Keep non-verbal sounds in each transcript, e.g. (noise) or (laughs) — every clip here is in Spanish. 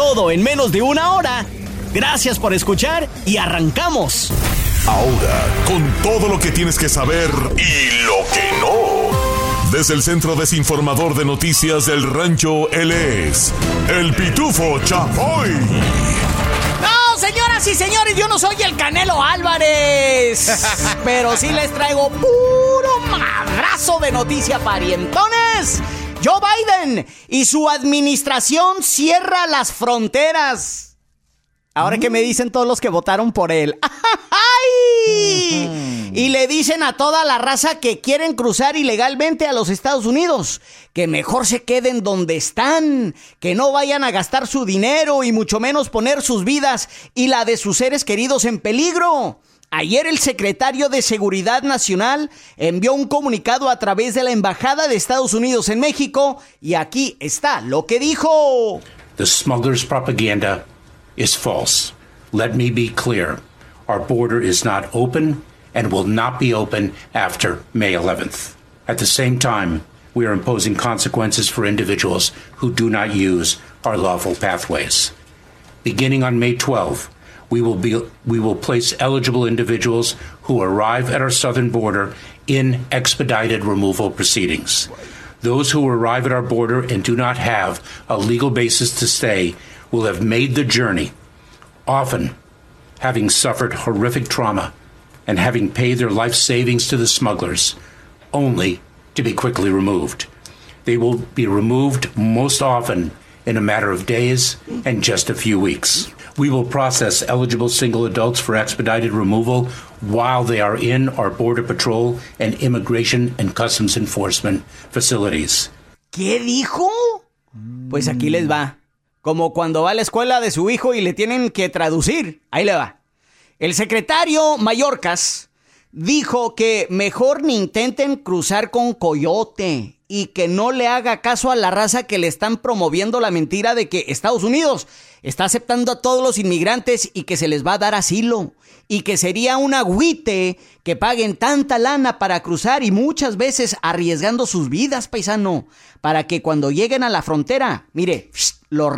Todo en menos de una hora. Gracias por escuchar y arrancamos. Ahora, con todo lo que tienes que saber y lo que no. Desde el Centro Desinformador de Noticias del Rancho, él es el Pitufo Chapoy. No, señoras y señores, yo no soy el Canelo Álvarez. (laughs) pero sí les traigo puro madrazo de noticia parientones. Joe Biden y su administración cierra las fronteras. Ahora que me dicen todos los que votaron por él. (laughs) ¡Ay! Y le dicen a toda la raza que quieren cruzar ilegalmente a los Estados Unidos que mejor se queden donde están, que no vayan a gastar su dinero y mucho menos poner sus vidas y la de sus seres queridos en peligro. Ayer el secretario de Seguridad Nacional envió un comunicado a través de la Embajada de Estados Unidos en México y aquí está lo que dijo. The smuggler's propaganda is false. Let me be clear. Our border is not open and will not be open after May 11th. At the same time, we are imposing consequences for individuals who do not use our lawful pathways. Beginning on May 12th, we will be we will place eligible individuals who arrive at our southern border in expedited removal proceedings. Those who arrive at our border and do not have a legal basis to stay will have made the journey, often having suffered horrific trauma and having paid their life savings to the smugglers, only to be quickly removed. They will be removed most often in a matter of days and just a few weeks. We will process eligible single adults for expedited removal while they are in our Border Patrol and Immigration and Customs Enforcement facilities. ¿Qué dijo? Pues aquí les va. Como cuando va a la escuela de su hijo y le tienen que traducir. Ahí le va. El secretario Mallorcas dijo que mejor ni intenten cruzar con coyote y que no le haga caso a la raza que le están promoviendo la mentira de que Estados Unidos está aceptando a todos los inmigrantes y que se les va a dar asilo y que sería un agüite que paguen tanta lana para cruzar y muchas veces arriesgando sus vidas, paisano, para que cuando lleguen a la frontera, mire, lo,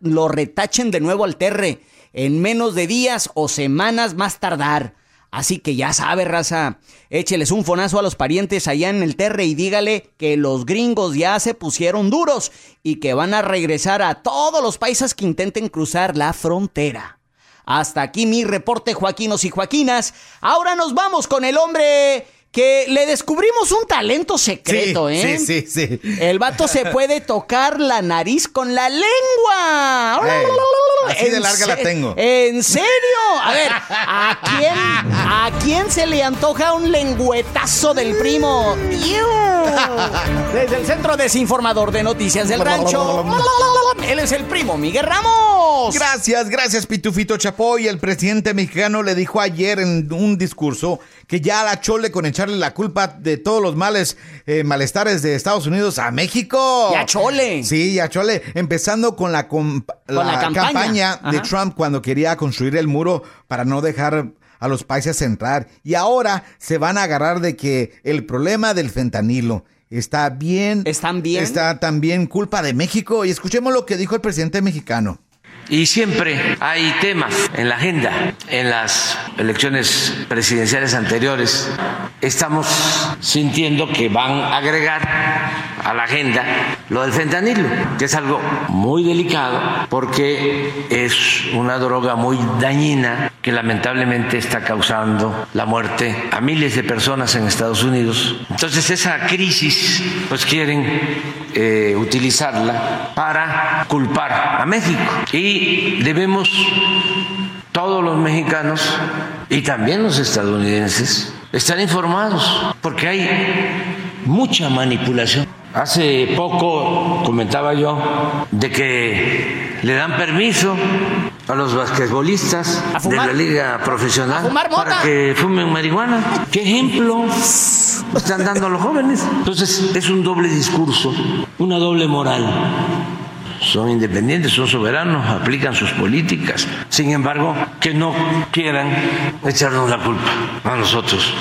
lo retachen de nuevo al terre en menos de días o semanas más tardar. Así que ya sabe, raza, écheles un fonazo a los parientes allá en el terre y dígale que los gringos ya se pusieron duros y que van a regresar a todos los países que intenten cruzar la frontera. Hasta aquí mi reporte, Joaquinos y Joaquinas. Ahora nos vamos con el hombre que le descubrimos un talento secreto, ¿eh? Sí, sí, sí. El vato se puede (laughs) tocar la nariz con la lengua. así de larga la tengo. ¿En serio? A ver, ¿a quién, ¿a quién se le antoja un lengüetazo del primo? (laughs) (laughs) Desde el Centro Desinformador de Noticias del Rancho. Él es el primo Miguel Ramos. Gracias, gracias, Pitufito Chapoy. El presidente mexicano le dijo ayer en un discurso que ya la chole con echarle la culpa de todos los males, eh, malestares de Estados Unidos a México. Ya chole. Sí, ya chole. Empezando con la, la, campaña, de Trump cuando quería construir el muro para no dejar a los países entrar. Y ahora se van a agarrar de que el problema del fentanilo está bien. ¿Están bien? Está también culpa de México. Y escuchemos lo que dijo el presidente mexicano. Y siempre hay temas en la agenda. En las elecciones presidenciales anteriores estamos sintiendo que van a agregar a la agenda lo del fentanilo, que es algo muy delicado porque es una droga muy dañina que lamentablemente está causando la muerte a miles de personas en Estados Unidos. Entonces esa crisis pues quieren eh, utilizarla para culpar a México. Y debemos todos los mexicanos y también los estadounidenses estar informados, porque hay mucha manipulación. Hace poco comentaba yo de que le dan permiso a los basquetbolistas de la liga profesional para que fumen marihuana. ¿Qué ejemplo están dando a los jóvenes? Entonces es un doble discurso, una doble moral. Son independientes, son soberanos, aplican sus políticas. Sin embargo, que no quieran echarnos la culpa a nosotros.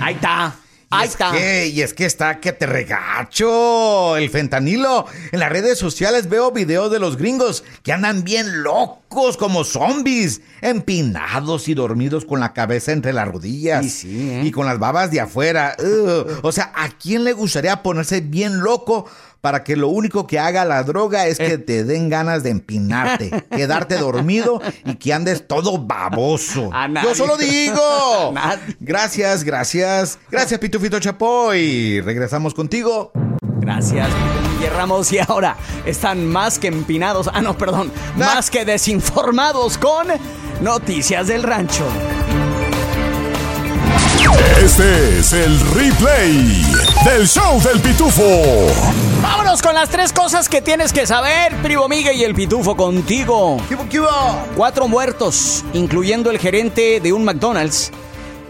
Ahí está. Ahí está. y es que está que te regacho el fentanilo. En las redes sociales veo videos de los gringos que andan bien locos como zombies, empinados y dormidos con la cabeza entre las rodillas ¿eh? y con las babas de afuera. o sea, ¿a quién le gustaría ponerse bien loco para que lo único que haga la droga es que eh. te den ganas de empinarte, (laughs) quedarte dormido y que andes todo baboso. Yo solo digo. (laughs) Gracias, gracias. Gracias, Pitufito Chapoy. Regresamos contigo. Gracias, Miguel Ramos. Y ahora están más que empinados. Ah, no, perdón. Más que desinformados con Noticias del Rancho. Este es el replay del show del pitufo. Vámonos con las tres cosas que tienes que saber, primo Miguel y el pitufo contigo. ¿Qué, Cuatro muertos, incluyendo el gerente de un McDonald's,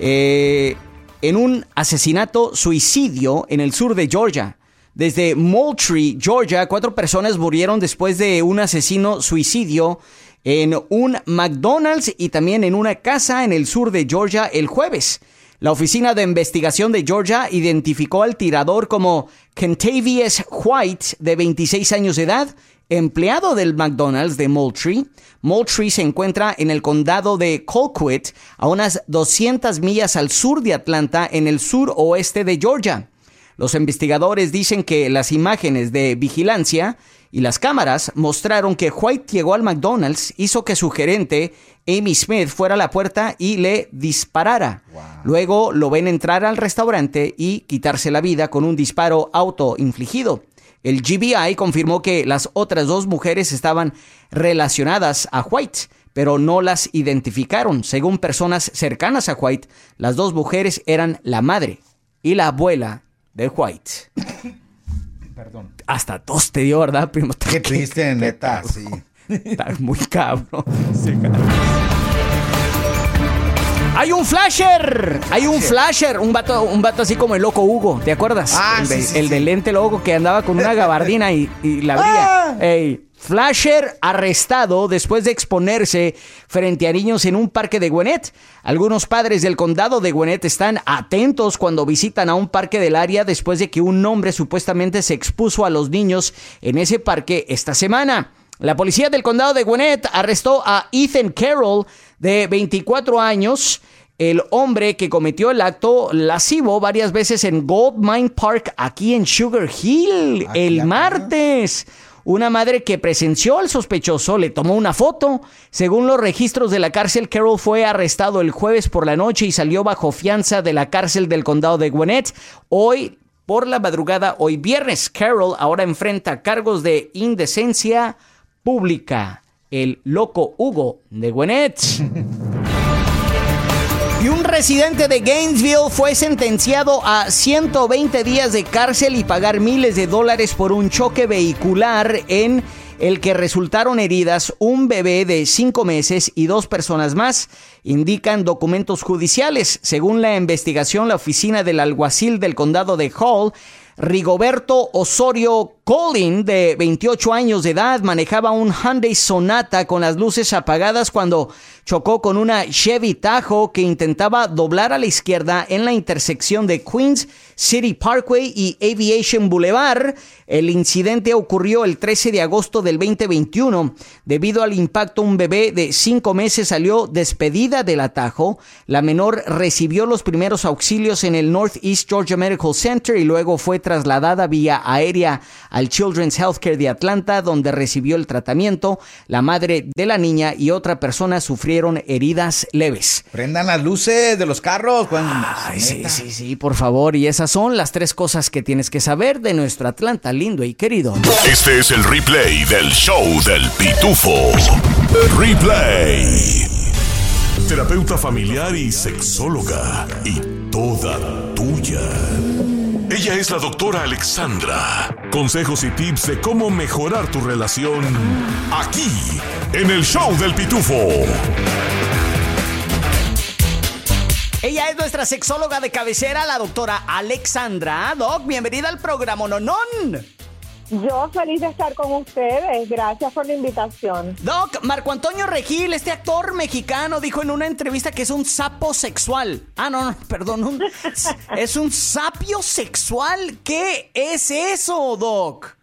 eh, en un asesinato suicidio en el sur de Georgia. Desde Moultrie, Georgia, cuatro personas murieron después de un asesino suicidio en un McDonald's y también en una casa en el sur de Georgia el jueves. La Oficina de Investigación de Georgia identificó al tirador como Kentavious White, de 26 años de edad, empleado del McDonald's de Moultrie. Moultrie se encuentra en el condado de Colquitt, a unas 200 millas al sur de Atlanta, en el sur oeste de Georgia. Los investigadores dicen que las imágenes de vigilancia y las cámaras mostraron que White llegó al McDonald's, hizo que su gerente Amy Smith fuera a la puerta y le disparara. Luego lo ven entrar al restaurante y quitarse la vida con un disparo autoinfligido. El GBI confirmó que las otras dos mujeres estaban relacionadas a White, pero no las identificaron. Según personas cercanas a White, las dos mujeres eran la madre y la abuela de White. (coughs) Perdón. Hasta tos te dio, ¿verdad, primo? Qué triste, neta, (laughs) sí. Está muy cabrón. Hay un flasher, hay un flasher, un vato, un vato así como el loco Hugo, ¿te acuerdas? Ah, el, de, del lente loco que andaba con una gabardina y, la abría. Ah. Flasher arrestado después de exponerse frente a niños en un parque de Gwinnett. Algunos padres del condado de Gwinnett están atentos cuando visitan a un parque del área después de que un hombre supuestamente se expuso a los niños en ese parque esta semana. La policía del condado de Gwinnett arrestó a Ethan Carroll, de 24 años, el hombre que cometió el acto lascivo varias veces en Gold Mine Park, aquí en Sugar Hill, el martes. Una madre que presenció al sospechoso le tomó una foto. Según los registros de la cárcel, Carroll fue arrestado el jueves por la noche y salió bajo fianza de la cárcel del condado de Gwinnett. Hoy, por la madrugada, hoy viernes, Carroll ahora enfrenta cargos de indecencia pública. El loco Hugo de Gwinnett. Y un residente de Gainesville fue sentenciado a 120 días de cárcel y pagar miles de dólares por un choque vehicular en el que resultaron heridas un bebé de cinco meses y dos personas más, indican documentos judiciales. Según la investigación, la oficina del alguacil del condado de Hall Rigoberto Osorio Colin, de 28 años de edad, manejaba un Hyundai Sonata con las luces apagadas cuando chocó con una Chevy Tahoe que intentaba doblar a la izquierda en la intersección de Queens City Parkway y Aviation Boulevard. El incidente ocurrió el 13 de agosto del 2021. Debido al impacto, un bebé de cinco meses salió despedida del atajo. La menor recibió los primeros auxilios en el Northeast Georgia Medical Center y luego fue trasladada vía aérea al Children's Healthcare de Atlanta, donde recibió el tratamiento. La madre de la niña y otra persona sufrieron heridas leves. Prendan las luces de los carros. Ay, sí, sí, sí, por favor. Y esas son las tres cosas que tienes que saber de nuestro Atlanta lindo y querido. Este es el replay del show del pitufo. Replay. Terapeuta familiar y sexóloga. Y toda tuya Ella es la doctora Alexandra. Consejos y tips de cómo mejorar tu relación aquí, en el show del pitufo. Ella es nuestra sexóloga de cabecera, la doctora Alexandra. Doc, bienvenida al programa Nonón. Yo feliz de estar con ustedes. Gracias por la invitación. Doc, Marco Antonio Regil, este actor mexicano, dijo en una entrevista que es un sapo sexual. Ah, no, no, perdón. (laughs) es un sapio sexual. ¿Qué es eso, Doc?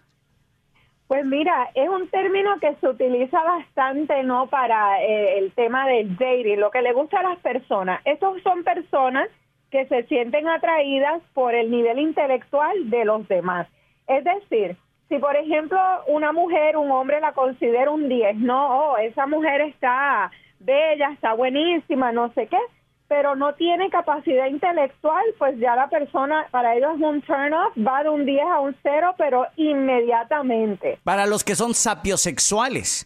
Pues mira, es un término que se utiliza bastante, ¿no? Para eh, el tema del dating, lo que le gusta a las personas. Estos son personas que se sienten atraídas por el nivel intelectual de los demás. Es decir, si por ejemplo una mujer, un hombre la considera un 10, no, oh, esa mujer está bella, está buenísima, no sé qué, pero no tiene capacidad intelectual, pues ya la persona, para ellos es un turn off, va de un 10 a un 0, pero inmediatamente. Para los que son sapiosexuales.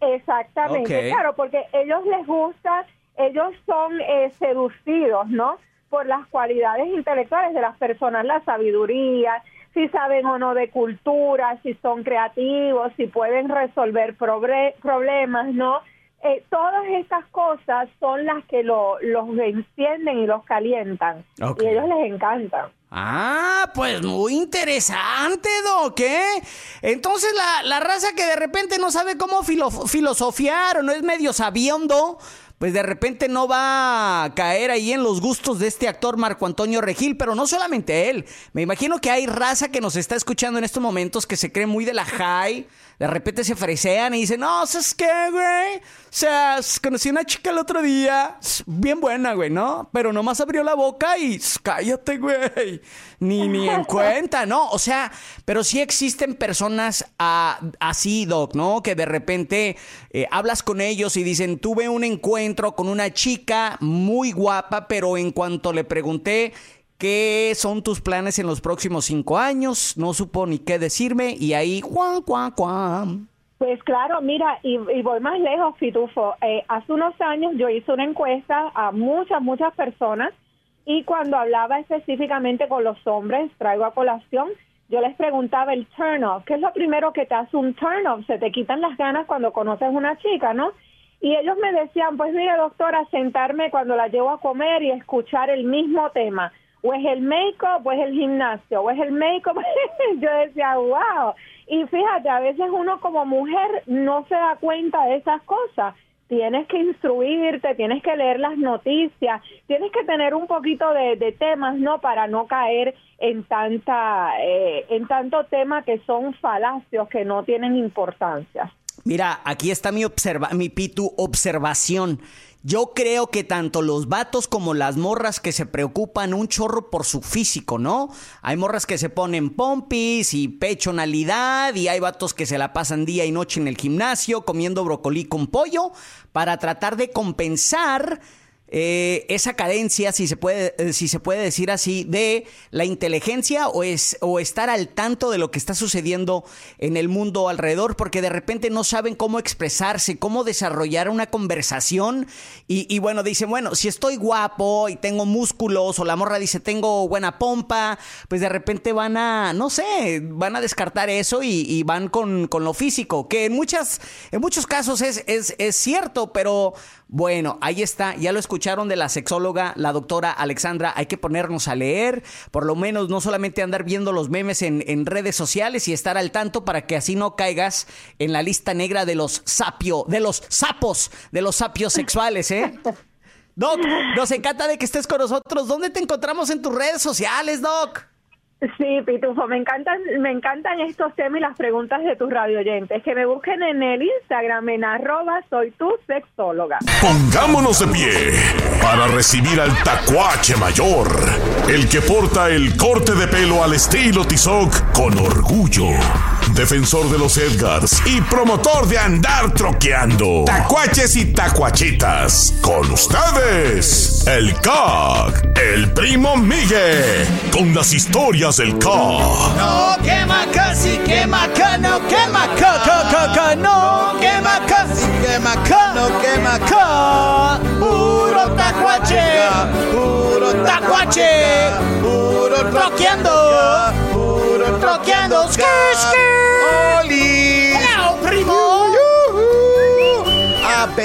Exactamente, claro, porque ellos les gusta, ellos son eh, seducidos, ¿no? Por las cualidades intelectuales de las personas, la sabiduría, si saben o no de cultura, si son creativos, si pueden resolver problemas, ¿no? Eh, todas estas cosas son las que los encienden y los calientan. Y a ellos les encantan. Ah, pues muy interesante, Doc, ¿eh? Entonces la, la raza que de repente no sabe cómo filosofiar o no es medio sabiondo, pues de repente no va a caer ahí en los gustos de este actor Marco Antonio Regil, pero no solamente él. Me imagino que hay raza que nos está escuchando en estos momentos que se cree muy de la high, de repente se fresean y dicen, no, ¿sabes qué, güey? O sea, conocí a una chica el otro día, bien buena, güey, ¿no? Pero nomás abrió la boca y cállate, güey. Ni, ni en (laughs) cuenta, ¿no? O sea, pero sí existen personas ah, así, Doc, ¿no? Que de repente eh, hablas con ellos y dicen, tuve un encuentro con una chica muy guapa, pero en cuanto le pregunté ¿Qué son tus planes en los próximos cinco años? No supo ni qué decirme y ahí, cuan, cuan, cuan. Pues claro, mira, y, voy más lejos, Fitufo. Eh, hace unos años yo hice una encuesta a muchas, muchas personas y cuando hablaba específicamente con los hombres, traigo a colación, yo les preguntaba el turn off, ¿qué es lo primero que te hace un turn off? Se te quitan las ganas cuando conoces una chica, ¿no? Y ellos me decían, pues mire doctora, sentarme cuando la llevo a comer y escuchar el mismo tema o es el make-up, o es el gimnasio, o es el make-up. (laughs) Yo decía, wow. Y fíjate, a veces uno como mujer no se da cuenta de esas cosas. Tienes que instruirte, tienes que leer las noticias, tienes que tener un poquito de, temas, ¿no? Para no caer en tanta, eh, en tanto tema que son falacios, que no tienen importancia. Mira, aquí está mi observa, mi pitu observación. Yo creo que tanto los vatos como las morras que se preocupan un chorro por su físico, ¿no? Hay morras que se ponen pompis y pechonalidad y hay vatos que se la pasan día y noche en el gimnasio comiendo brócoli con pollo para tratar de compensar eh, esa cadencia, si se, puede, eh, si se puede decir así, de la inteligencia o, es, o estar al tanto de lo que está sucediendo en el mundo alrededor, porque de repente no saben cómo expresarse, cómo desarrollar una conversación. Y, y bueno, dicen, bueno, si estoy guapo y tengo músculos, o la morra dice, tengo buena pompa, pues de repente van a, no sé, van a descartar eso y, van con, con, lo físico, que en, muchas, en muchos casos es, es, es cierto, pero bueno, ahí está, ya lo escucharon de la sexóloga, la doctora Alexandra, hay que ponernos a leer, por lo menos no solamente andar viendo los memes en, redes sociales y estar al tanto para que así no caigas en la lista negra de los sapio, de los sapos, de los sapios sexuales, ¿eh? (laughs) Doc, nos encanta de que estés con nosotros. ¿Dónde te encontramos en tus redes sociales, Doc? Sí, Pitufo, me encantan, me encantan estos temas y las preguntas de tus radio oyentes. Que me busquen en el Instagram en arroba soy tu sexóloga. Pongámonos de pie para recibir al tacuache mayor, el que porta el corte de pelo al estilo Tizoc con orgullo defensor de los Edgars y promotor de andar troqueando. Tacuaches y tacuachitas. Con ustedes, el CAG, el primo Miguel, con las historias del CAG. No quema casi, quema ca, no quema ca, ca, ca, no quema casi, quema ca, no quema ca. Puro tacuache, puro tacuache, puro troqueando, puro troqueando. ¡Oli!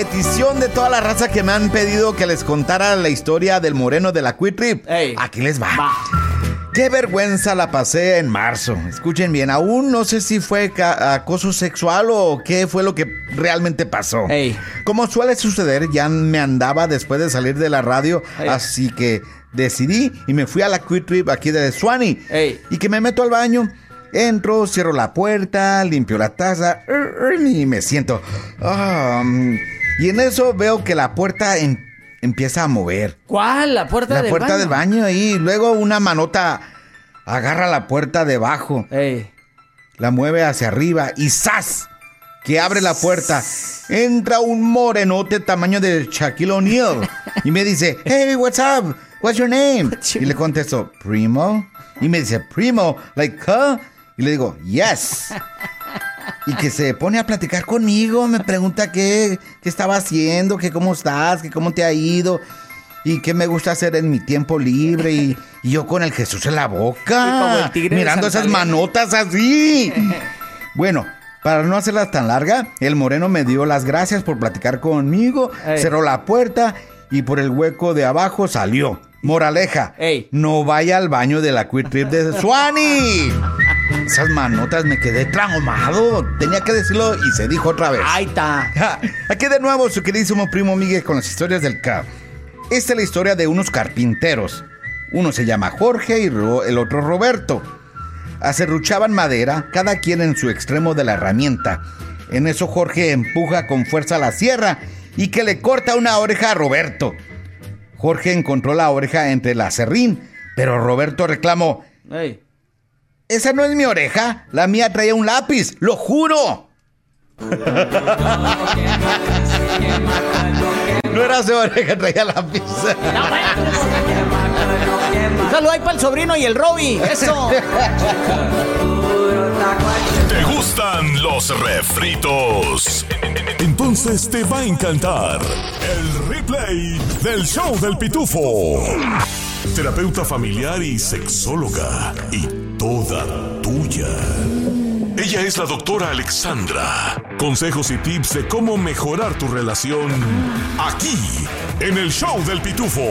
Petición de toda la raza que me han pedido que les contara la historia del moreno de la Quick Trip, aquí les va. Qué vergüenza la pasé en marzo. Escuchen bien, aún no sé si fue acoso sexual o qué fue lo que realmente pasó. Como suele suceder, ya me andaba después de salir de la radio, así que decidí y me fui a la Quick Trip aquí de Swanee. Y que me meto al baño. Entro, cierro la puerta, limpio la taza y me siento. Mm, y en eso veo que la puerta en empieza a mover. ¿Cuál? ¿La puerta del baño? La puerta del baño y luego una manota agarra la puerta debajo. La mueve hacia arriba y ¡zas! Que abre la puerta. Entra un morenote tamaño de Shaquille O'Neal y me dice, hey, what's up? What's your name? Y le contesto, Primo. Y me dice, Primo, like, huh? Y le digo, yes y que se pone a platicar conmigo, me pregunta qué, qué estaba haciendo, que cómo estás, que cómo te ha ido y qué me gusta hacer en mi tiempo libre y, yo con el Jesús en la boca, mirando esas manotas así. (laughs) bueno, para no hacerlas tan larga, el moreno me dio las gracias por platicar conmigo, cerró la puerta y por el hueco de abajo salió. Moraleja, no vaya al baño de la Quick Trip de Swanee. Esas manotas me quedé traumado. Tenía que decirlo y se dijo otra vez. Ahí está. Aquí de nuevo su queridísimo primo Miguel con las historias del CAP. Esta es la historia de unos carpinteros. Uno se llama Jorge y el otro Roberto. Acerruchaban madera, cada quien en su extremo de la herramienta. En eso Jorge empuja con fuerza la sierra y que le corta una oreja a Roberto. Jorge encontró la oreja entre la serrín, pero Roberto reclamó: esa no es mi oreja. La mía traía un lápiz, lo juro. No era su oreja, traía lápiz. Solo hay para el sobrino y el Robby. Eso. ¿Te gustan los refritos? Entonces te va a encantar el replay del show del pitufo. Terapeuta familiar y sexóloga. Y toda tuya. Ella es la doctora Alexandra. Consejos y tips de cómo mejorar tu relación aquí, en el show del pitufo.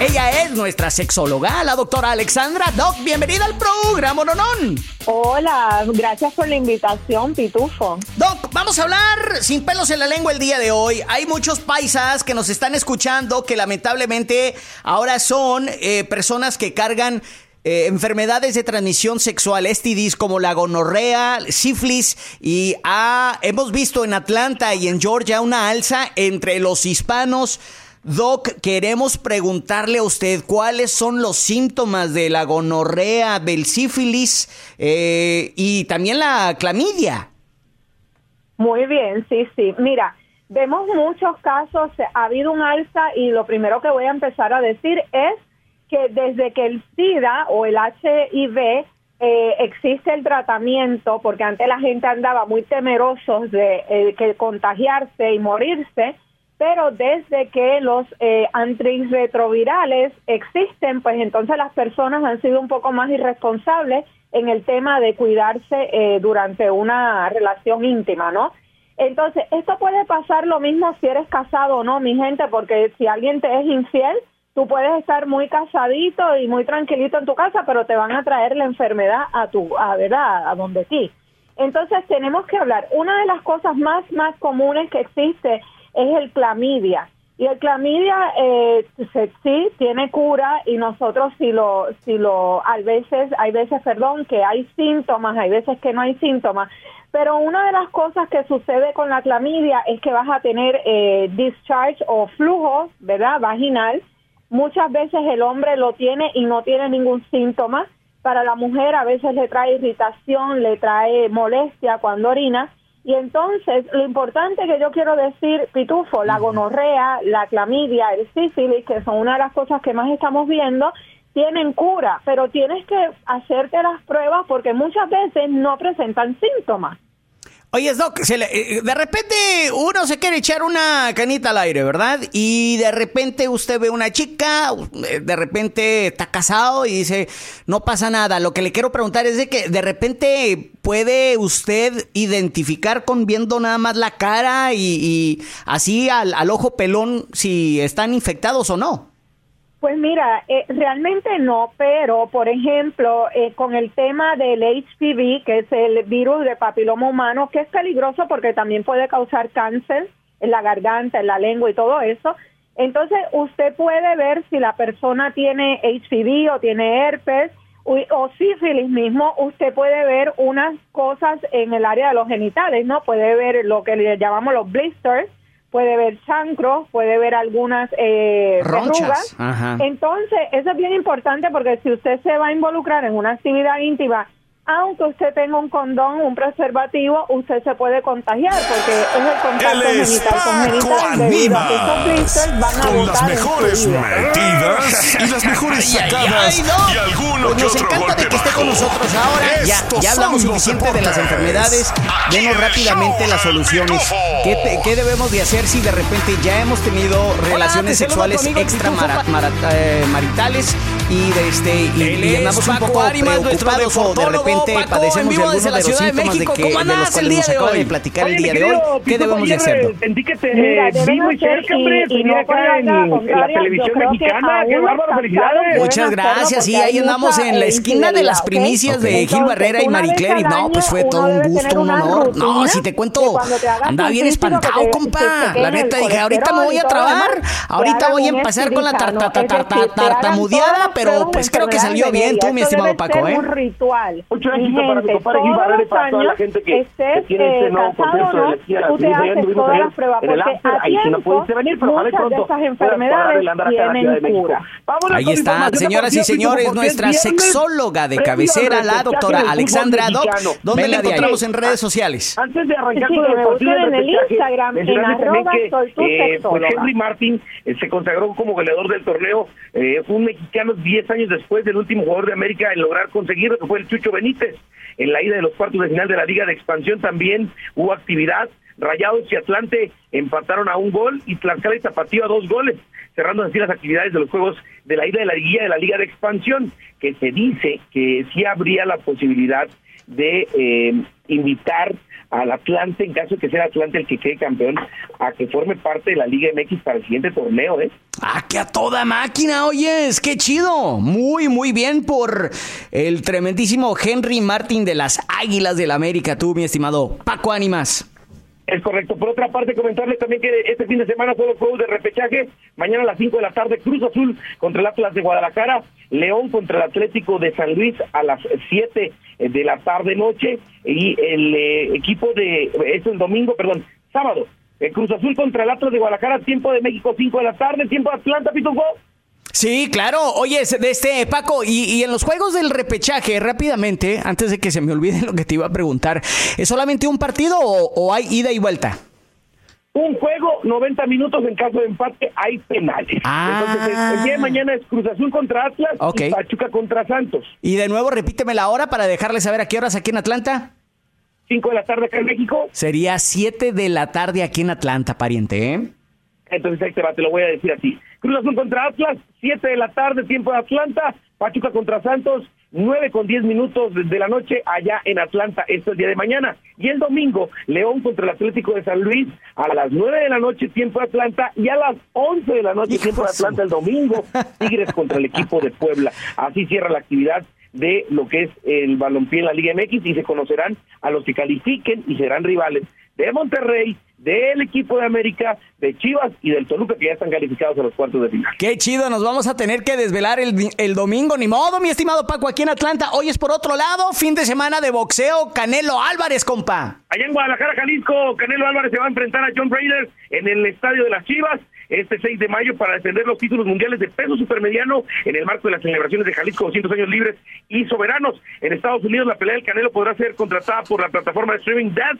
Ella es nuestra sexóloga, la doctora Alexandra. Doc, bienvenida al programa Nonón. Hola, gracias por la invitación, Pitufo. Doc, vamos a hablar sin pelos en la lengua el día de hoy. Hay muchos paisas que nos están escuchando que lamentablemente ahora son eh, personas que cargan eh, enfermedades de transmisión sexual, STDs como la gonorrea, sífilis y hemos visto en Atlanta y en Georgia una alza entre los hispanos. Doc, queremos preguntarle a usted cuáles son los síntomas de la gonorrea, del sífilis eh, y también la clamidia. Muy bien, sí, sí. Mira, vemos muchos casos, ha habido un alza y lo primero que voy a empezar a decir es que desde que el SIDA o el HIV eh, existe el tratamiento, porque antes la gente andaba muy temerosos de eh, que contagiarse y morirse, pero desde que los eh, antirretrovirales existen, pues entonces las personas han sido un poco más irresponsables en el tema de cuidarse eh, durante una relación íntima, ¿no? Entonces, esto puede pasar lo mismo si eres casado o no, mi gente, porque si alguien te es infiel, tú puedes estar muy casadito y muy tranquilito en tu casa, pero te van a traer la enfermedad a tu, a verdad, a donde ti. Entonces tenemos que hablar. Una de las cosas más más comunes que existe es el clamidia. Y el clamidia eh, sí tiene cura y nosotros si lo si lo a veces hay veces perdón que hay síntomas, hay veces que no hay síntomas, pero una de las cosas que sucede con la clamidia es que vas a tener eh, discharge o flujo, ¿verdad? Vaginal Muchas veces el hombre lo tiene y no tiene ningún síntoma. Para la mujer a veces le trae irritación, le trae molestia cuando orina. Y entonces, lo importante que yo quiero decir, Pitufo, la gonorrea, la clamidia, el sífilis, que son una de las cosas que más estamos viendo, tienen cura, pero tienes que hacerte las pruebas porque muchas veces no presentan síntomas. Oye, Doc, eh, de repente uno se quiere echar una canita al aire, ¿verdad? Y de repente usted ve una chica, eh, de repente está casado y dice, no pasa nada. Lo que le quiero preguntar es de que de repente puede usted identificar con viendo nada más la cara y, así al, al ojo pelón si están infectados o no. Pues mira, eh, realmente no, pero por ejemplo, eh, con el tema del HPV, que es el virus de papiloma humano, que es peligroso porque también puede causar cáncer en la garganta, en la lengua y todo eso, entonces usted puede ver si la persona tiene HPV o tiene herpes o, o sífilis mismo, usted puede ver unas cosas en el área de los genitales, ¿no? Puede ver lo que le llamamos los blisters, puede ver chancro, puede ver algunas eh. Entonces, eso es bien importante porque si usted se va a involucrar en una actividad íntima aunque usted tenga un condón, un preservativo, usted se puede contagiar porque es el contacto genital con genital esos blisters van a con las mejores metidas y las mejores sacadas y alguno pues que nos otro encanta golpe de que esté bajo. con nosotros ahora. Ya, Estos ya hablamos suficiente de las enfermedades. El rápidamente las soluciones. ¿Qué, te- qué debemos de hacer si de repente ya hemos tenido relaciones tu sexuales extramaritales y, de este, y, Él y es andamos un poco Arimas, preocupados o de repente Paco, padecemos de algunos de la los de síntomas de, México. que, ¿Cómo de los el cuales día nos de acaba de platicar el Oye, día mi de hoy? ¿Qué debemos de hacer? Sentí que te Mira, vi muy cerca, y- hombre. y no acá en, la televisión mexicana. ¡Qué bárbaro! ¡Felicidades! Muchas gracias, sí, ahí andamos en la esquina de las primicias de Gil Barrera y al No, pues fue todo un gusto, un honor. No, si te cuento, andaba bien espantado, compa. La neta, el dije, ahorita me voy a trabar, ahorita voy a empezar con la tartamudeada, las pero pues creo que salió bien tú, mi estimado Paco, ¿eh? un ritual. Mucho Mi éxito para mi compadre y los para toda la años, gente que- tiene este eh, nuevo casado concepto o de la tú te haces todas las pruebas porque a Ahí si no tiempo pudiste venir, pero ojalá y muchas de pronto esas puedas cuadrar enfermedades tienen cura. Ahí está, señoras y señores, nuestra sexóloga de cabecera, la doctora Alexandra Doc. ¿Dónde la encontramos en redes sociales? Antes de arrancar con el partido en el Instagram, en arroba soy tu eh, pues sexóloga. Henry Martin eh, se consagró como goleador del torneo. Eh, fue un mexicano 10 años después del último jugador de América en lograr conseguir lo que fue el Chucho Benítez. En la ida de los cuartos de final de la Liga de Expansión también hubo actividad. Rayados y Atlante empataron a un gol y Tlaxcala y Tapatío a dos goles, cerrando así las actividades de los juegos de la ida de la Liga de la Liga de Expansión, que se dice que sí habría la posibilidad de eh, invitar al Atlante, en caso de que sea Atlante el que quede campeón, a que forme parte de la Liga MX para el siguiente torneo, ¿eh? Ah, que a toda máquina, oyes, qué chido. Muy, muy bien por el tremendísimo Henry Martin de las Águilas del América, tú, mi estimado Paco Ánimas. Es correcto. Por otra parte, comentarles también que este fin de semana los juegos de repechaje. Mañana a las 5 de la tarde, Cruz Azul contra el Atlas de Guadalajara. León contra el Atlético de San Luis a las 7 de la tarde-noche. Y el eh, equipo de. Es el domingo, perdón, sábado. El Cruz Azul contra el Atlas de Guadalajara, tiempo de México, 5 de la tarde, tiempo de Atlanta, Pitufo. Sí, claro. Oye, de este Paco, y, y en los juegos del repechaje, rápidamente, antes de que se me olvide (laughs) lo que te iba a preguntar, ¿es solamente un partido o, o hay ida y vuelta? Un juego, 90 minutos, en caso de empate hay penales. Ah. Entonces, el, el día de mañana es Cruz Azul contra Atlas Ok. y Pachuca contra Santos. Y de nuevo, repíteme la hora para dejarle saber a qué horas aquí en Atlanta. 5 de la tarde acá en México. Sería 7 de la tarde aquí en Atlanta, pariente, ¿eh? Entonces ahí te va, te lo voy a decir así. Cruz Azul contra Atlas, 7 de la tarde, tiempo de Atlanta. Pachuca contra Santos, 9 con 10 minutos de la noche allá en Atlanta. Esto el día de mañana. Y el domingo, León contra el Atlético de San Luis a las 9 de la noche, tiempo de Atlanta. Y a las 11 de la noche, tiempo de Atlanta el domingo, (laughs) Tigres contra el equipo de Puebla. Así cierra la actividad de lo que es el balompié en la Liga MX y se conocerán a los que califiquen y serán rivales de Monterrey, del equipo de América, de Chivas y del Toluca que ya están calificados a los cuartos de final. Qué chido, nos vamos a tener que desvelar el, el domingo, ni modo, mi estimado Paco, aquí en Atlanta. Hoy es por otro lado, fin de semana de boxeo, Canelo Álvarez, compa. Allá en Guadalajara, Jalisco, Canelo Álvarez se va a enfrentar a John Raiders en el estadio de las Chivas este 6 de mayo para defender los títulos mundiales de peso supermediano en el marco de las celebraciones de Jalisco 200 años libres y soberanos. En Estados Unidos la pelea del Canelo podrá ser contratada por la plataforma de streaming DAZN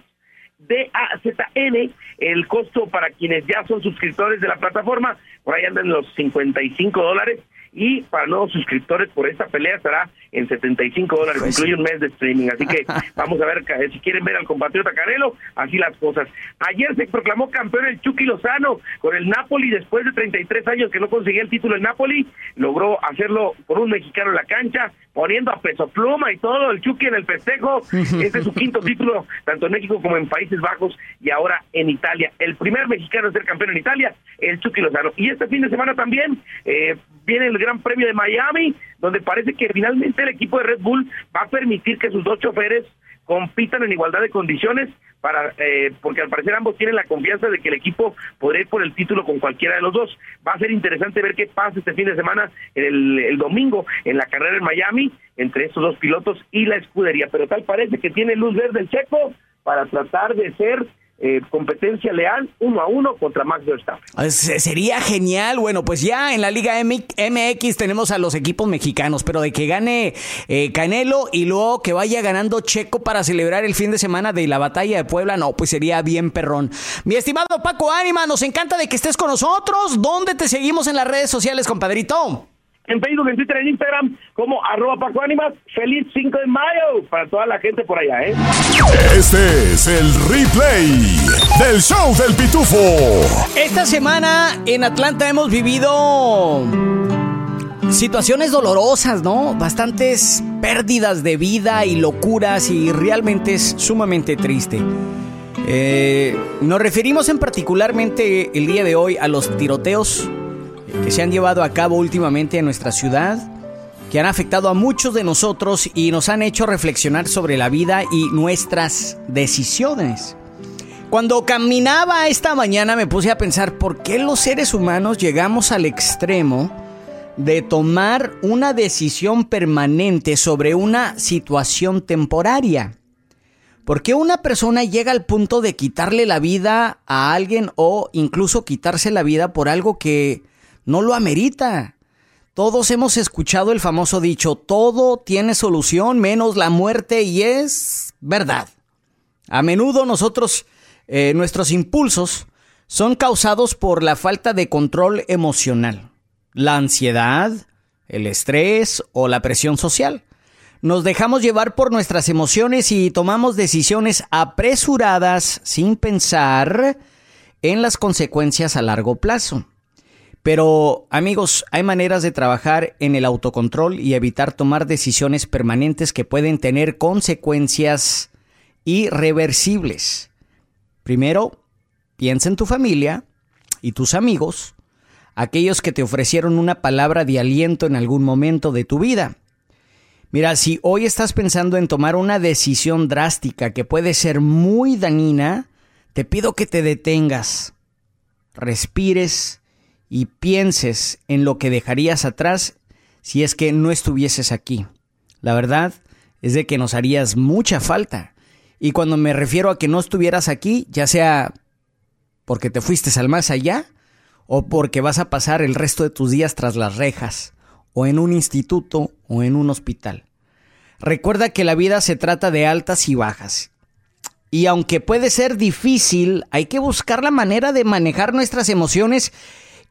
DAZN, el costo para quienes ya son suscriptores de la plataforma, por ahí andan los 55 dólares, y para nuevos suscriptores por esta pelea estará en 75 dólares, pues incluye un mes de streaming. Así que (laughs) vamos a ver si quieren ver al compatriota Canelo, así las cosas. Ayer se proclamó campeón el Chucky Lozano con el Napoli después de 33 años que no conseguía el título en Napoli, logró hacerlo por un mexicano en la cancha, poniendo a peso pluma y todo el Chucky en el festejo. (laughs) Este es su quinto título, tanto en México como en Países Bajos y ahora en Italia. El primer mexicano en ser campeón en Italia, el Chucky Lozano. Y este fin de semana también eh, viene el Gran Premio de Miami, donde parece que finalmente el equipo de Red Bull va a permitir que sus dos choferes compitan en igualdad de condiciones para eh, porque al parecer ambos tienen la confianza de que el equipo podrá ir por el título con cualquiera de los dos. Va a ser interesante ver qué pasa este fin de semana, el, el domingo, en la carrera en Miami, entre estos dos pilotos y la escudería. Pero tal parece que tiene luz verde el checo para tratar de ser eh, competencia leal uno a uno contra Max Verstappen. Ah, sería genial. Bueno, pues ya en la Liga MX tenemos a los equipos mexicanos, pero de que gane eh, Canelo y luego que vaya ganando Checo para celebrar el fin de semana de la batalla de Puebla, no, pues sería bien perrón. Mi estimado Paco Ánima, nos encanta de que estés con nosotros. ¿Dónde te seguimos en las redes sociales, compadrito? En Facebook, en Twitter, en Instagram, como arroba Paco Ánimas. Feliz 5 de mayo para toda la gente por allá, ¿eh? Este es el replay del show del pitufo. Esta semana en Atlanta hemos vivido situaciones dolorosas, ¿no? Bastantes pérdidas de vida y locuras y realmente es sumamente triste. Eh, nos referimos en particularmente el día de hoy a los tiroteos que se han llevado a cabo últimamente en nuestra ciudad, que han afectado a muchos de nosotros y nos han hecho reflexionar sobre la vida y nuestras decisiones. Cuando caminaba esta mañana me puse a pensar por qué los seres humanos llegamos al extremo de tomar una decisión permanente sobre una situación temporaria. ¿Por qué una persona llega al punto de quitarle la vida a alguien o incluso quitarse la vida por algo que no lo amerita. Todos hemos escuchado el famoso dicho, todo tiene solución menos la muerte y es verdad. A menudo nosotros, eh, nuestros impulsos son causados por la falta de control emocional, la ansiedad, el estrés o la presión social. Nos dejamos llevar por nuestras emociones y tomamos decisiones apresuradas sin pensar en las consecuencias a largo plazo. Pero amigos, hay maneras de trabajar en el autocontrol y evitar tomar decisiones permanentes que pueden tener consecuencias irreversibles. Primero, piensa en tu familia y tus amigos, aquellos que te ofrecieron una palabra de aliento en algún momento de tu vida. Mira, si hoy estás pensando en tomar una decisión drástica que puede ser muy dañina, te pido que te detengas, respires y pienses en lo que dejarías atrás si es que no estuvieses aquí. La verdad es de que nos harías mucha falta. Y cuando me refiero a que no estuvieras aquí, ya sea porque te fuiste al más allá o porque vas a pasar el resto de tus días tras las rejas, o en un instituto o en un hospital. Recuerda que la vida se trata de altas y bajas. Y aunque puede ser difícil, hay que buscar la manera de manejar nuestras emociones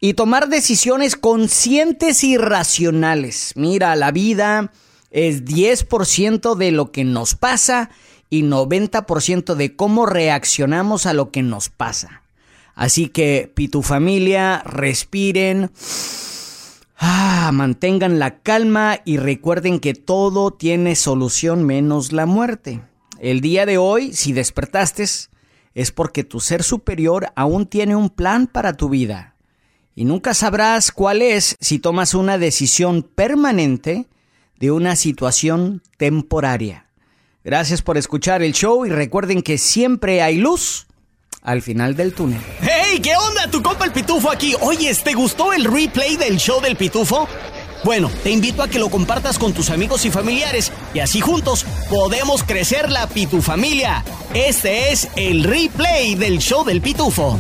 y tomar decisiones conscientes y racionales. Mira, la vida es 10% de lo que nos pasa y 90% de cómo reaccionamos a lo que nos pasa. Así que, Pitu familia, respiren, ah, mantengan la calma y recuerden que todo tiene solución menos la muerte. El día de hoy, si despertaste, es porque tu ser superior aún tiene un plan para tu vida y nunca sabrás cuál es si tomas una decisión permanente de una situación temporaria. Gracias por escuchar el show y recuerden que siempre hay luz al final del túnel. ¡Hey! ¿Qué onda? Tu compa el Pitufo aquí. Oye, ¿te gustó el replay del show del Pitufo? Bueno, te invito a que lo compartas con tus amigos y familiares y así juntos podemos crecer la Pitufamilia. Este es el replay del show del Pitufo.